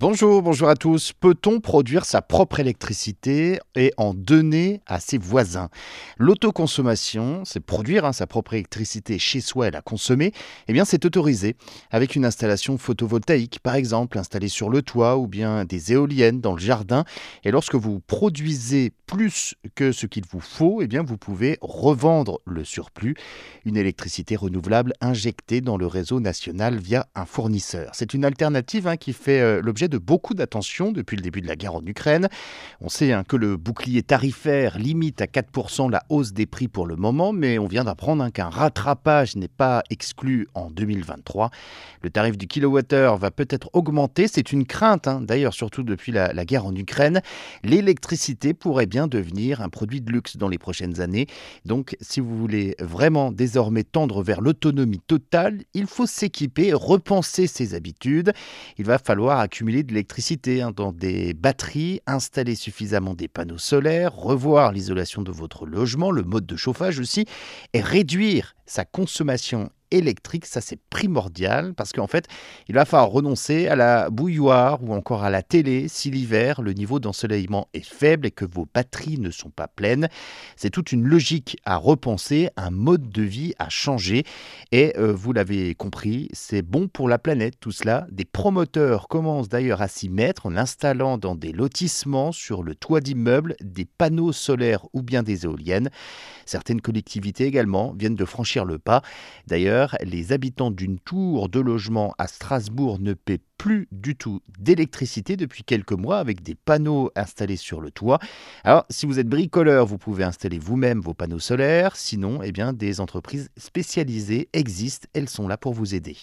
Bonjour, bonjour à tous. Peut-on produire sa propre électricité et en donner à ses voisins? L'autoconsommation, c'est produire hein, sa propre électricité chez soi et la consommer. Eh bien, c'est autorisé avec une installation photovoltaïque, par exemple, installée sur le toit ou bien des éoliennes dans le jardin. Et lorsque vous produisez plus que ce qu'il vous faut, eh bien, vous pouvez revendre le surplus, une électricité renouvelable injectée dans le réseau national via un fournisseur. C'est une alternative hein, qui fait euh, l'objet de beaucoup d'attention depuis le début de la guerre en Ukraine. On sait hein, que le bouclier tarifaire limite à 4% la hausse des prix pour le moment, mais on vient d'apprendre hein, qu'un rattrapage n'est pas exclu en 2023. Le tarif du kilowattheure va peut-être augmenter, c'est une crainte hein, d'ailleurs surtout depuis la, la guerre en Ukraine. L'électricité pourrait bien devenir un produit de luxe dans les prochaines années. Donc si vous voulez vraiment désormais tendre vers l'autonomie totale, il faut s'équiper, repenser ses habitudes. Il va falloir accumuler de l'électricité hein, dans des batteries, installer suffisamment des panneaux solaires, revoir l'isolation de votre logement, le mode de chauffage aussi, et réduire sa consommation électrique, ça c'est primordial parce qu'en fait, il va falloir renoncer à la bouilloire ou encore à la télé si l'hiver, le niveau d'ensoleillement est faible et que vos batteries ne sont pas pleines. C'est toute une logique à repenser, un mode de vie à changer et euh, vous l'avez compris, c'est bon pour la planète tout cela. Des promoteurs commencent d'ailleurs à s'y mettre en installant dans des lotissements sur le toit d'immeubles des panneaux solaires ou bien des éoliennes. Certaines collectivités également viennent de franchir le pas. D'ailleurs, les habitants d'une tour de logement à Strasbourg ne paient plus du tout d'électricité depuis quelques mois avec des panneaux installés sur le toit. Alors, si vous êtes bricoleur, vous pouvez installer vous-même vos panneaux solaires. Sinon, eh bien, des entreprises spécialisées existent. Elles sont là pour vous aider.